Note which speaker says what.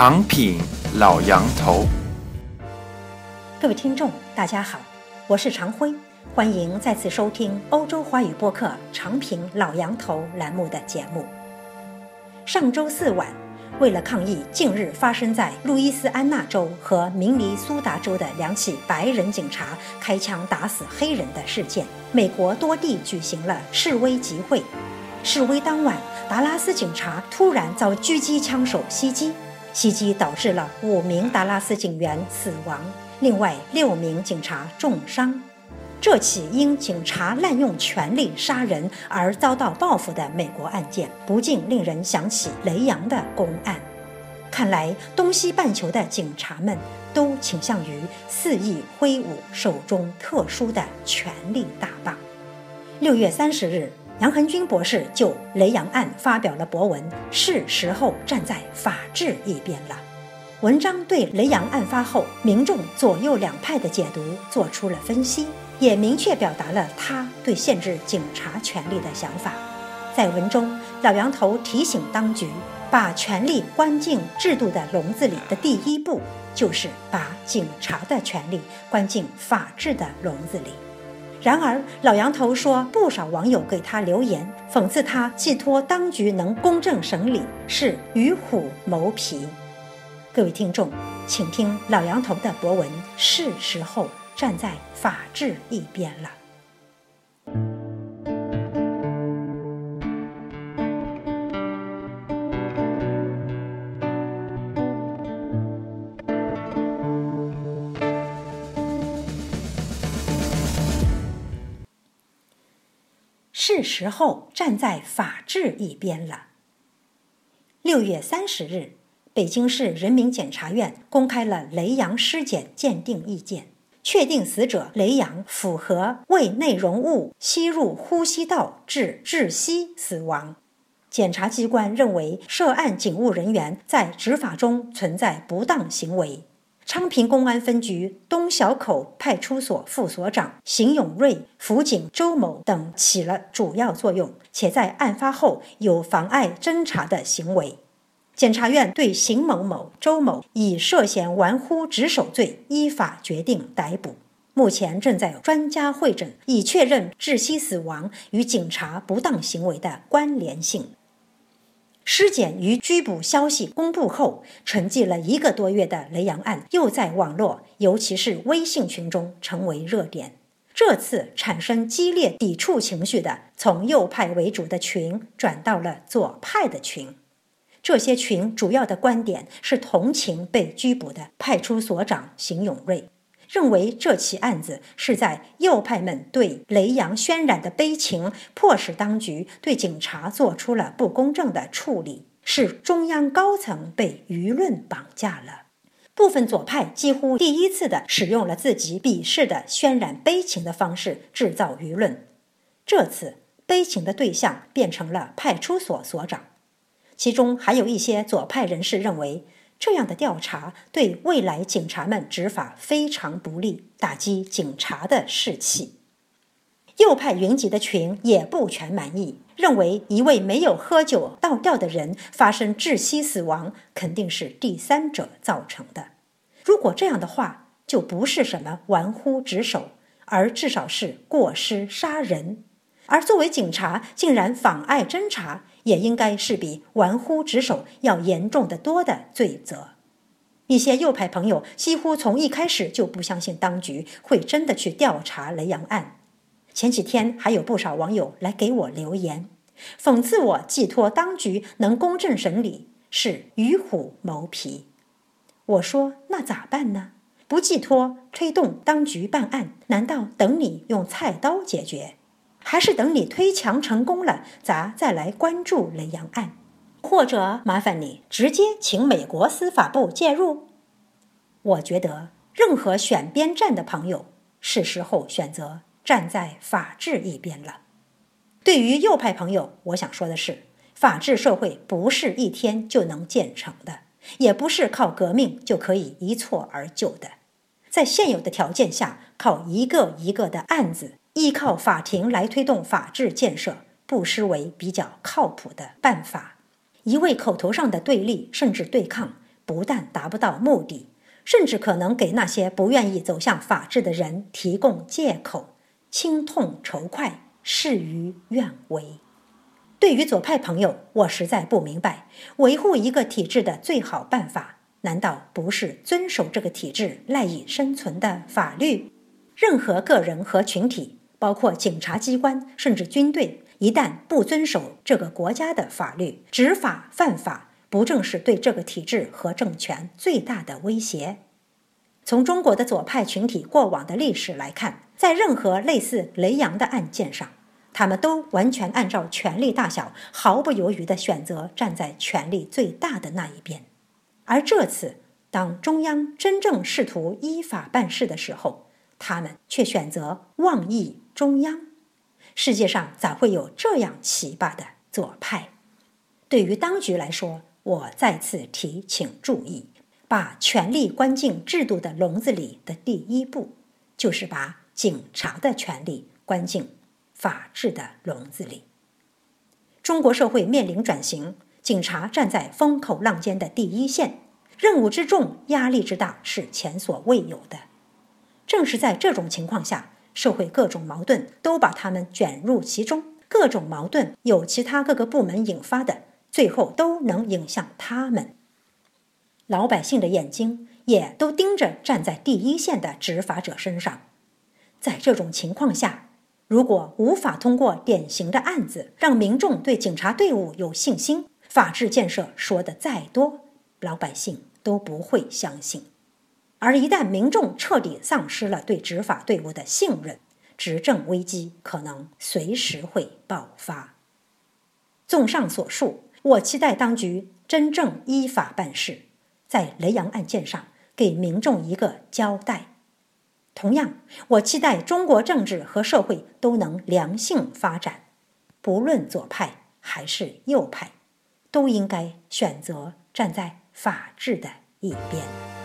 Speaker 1: 长品老杨头，
Speaker 2: 各位听众，大家好，我是常辉，欢迎再次收听欧洲华语播客《长品老杨头》栏目的节目。上周四晚，为了抗议近日发生在路易斯安那州和明尼苏达州的两起白人警察开枪打死黑人的事件，美国多地举行了示威集会。示威当晚，达拉斯警察突然遭狙击枪手袭击，袭击导致了五名达拉斯警员死亡，另外六名警察重伤。这起因警察滥用权力杀人而遭到报复的美国案件，不禁令人想起雷洋的公案。看来，东西半球的警察们都倾向于肆意挥舞手中特殊的权力大棒。六月三十日。杨恒军博士就雷洋案发表了博文，是时候站在法治一边了。文章对雷洋案发后民众左右两派的解读做出了分析，也明确表达了他对限制警察权力的想法。在文中，老杨头提醒当局，把权力关进制度的笼子里的第一步，就是把警察的权力关进法治的笼子里。然而，老杨头说，不少网友给他留言，讽刺他寄托当局能公正审理是与虎谋皮。各位听众，请听老杨头的博文，是时候站在法治一边了。是时候站在法治一边了。六月三十日，北京市人民检察院公开了雷洋尸检鉴定意见，确定死者雷洋符合胃内容物吸入呼吸道致窒息死亡。检察机关认为，涉案警务人员在执法中存在不当行为。昌平公安分局东小口派出所副所长邢永瑞、辅警周某等起了主要作用，且在案发后有妨碍侦查的行为。检察院对邢某某、周某以涉嫌玩忽职守罪依法决定逮捕，目前正在专家会诊，以确认窒息死亡与警察不当行为的关联性。尸检与拘捕消息公布后，沉寂了一个多月的雷洋案又在网络，尤其是微信群中成为热点。这次产生激烈抵触情绪的，从右派为主的群转到了左派的群。这些群主要的观点是同情被拘捕的派出所长邢永瑞。认为这起案子是在右派们对雷洋渲染的悲情，迫使当局对警察做出了不公正的处理，是中央高层被舆论绑架了。部分左派几乎第一次的使用了自己鄙视的渲染悲情的方式制造舆论，这次悲情的对象变成了派出所所长，其中还有一些左派人士认为。这样的调查对未来警察们执法非常不利，打击警察的士气。右派云集的群也不全满意，认为一位没有喝酒倒吊的人发生窒息死亡，肯定是第三者造成的。如果这样的话，就不是什么玩忽职守，而至少是过失杀人。而作为警察，竟然妨碍侦查。也应该是比玩忽职守要严重的多的罪责。一些右派朋友几乎从一开始就不相信当局会真的去调查雷洋案。前几天还有不少网友来给我留言，讽刺我寄托当局能公正审理是与虎谋皮。我说那咋办呢？不寄托推动当局办案，难道等你用菜刀解决？还是等你推墙成功了，咱再来关注雷洋案，或者麻烦你直接请美国司法部介入。我觉得任何选边站的朋友，是时候选择站在法治一边了。对于右派朋友，我想说的是，法治社会不是一天就能建成的，也不是靠革命就可以一蹴而就的。在现有的条件下，靠一个一个的案子。依靠法庭来推动法治建设，不失为比较靠谱的办法。一味口头上的对立甚至对抗，不但达不到目的，甚至可能给那些不愿意走向法治的人提供借口，轻痛仇快，事与愿违。对于左派朋友，我实在不明白，维护一个体制的最好办法，难道不是遵守这个体制赖以生存的法律？任何个人和群体，包括警察机关甚至军队，一旦不遵守这个国家的法律，执法犯法。不正是对这个体制和政权最大的威胁？从中国的左派群体过往的历史来看，在任何类似雷洋的案件上，他们都完全按照权力大小，毫不犹豫地选择站在权力最大的那一边。而这次，当中央真正试图依法办事的时候，他们却选择妄议中央。世界上咋会有这样奇葩的左派？对于当局来说，我再次提请注意，把权力关进制度的笼子里的第一步，就是把警察的权力关进法治的笼子里。中国社会面临转型，警察站在风口浪尖的第一线，任务之重、压力之大是前所未有的。正是在这种情况下，社会各种矛盾都把他们卷入其中，各种矛盾有其他各个部门引发的。最后都能影响他们，老百姓的眼睛也都盯着站在第一线的执法者身上。在这种情况下，如果无法通过典型的案子让民众对警察队伍有信心，法治建设说的再多，老百姓都不会相信。而一旦民众彻底丧失了对执法队伍的信任，执政危机可能随时会爆发。综上所述。我期待当局真正依法办事，在雷洋案件上给民众一个交代。同样，我期待中国政治和社会都能良性发展，不论左派还是右派，都应该选择站在法治的一边。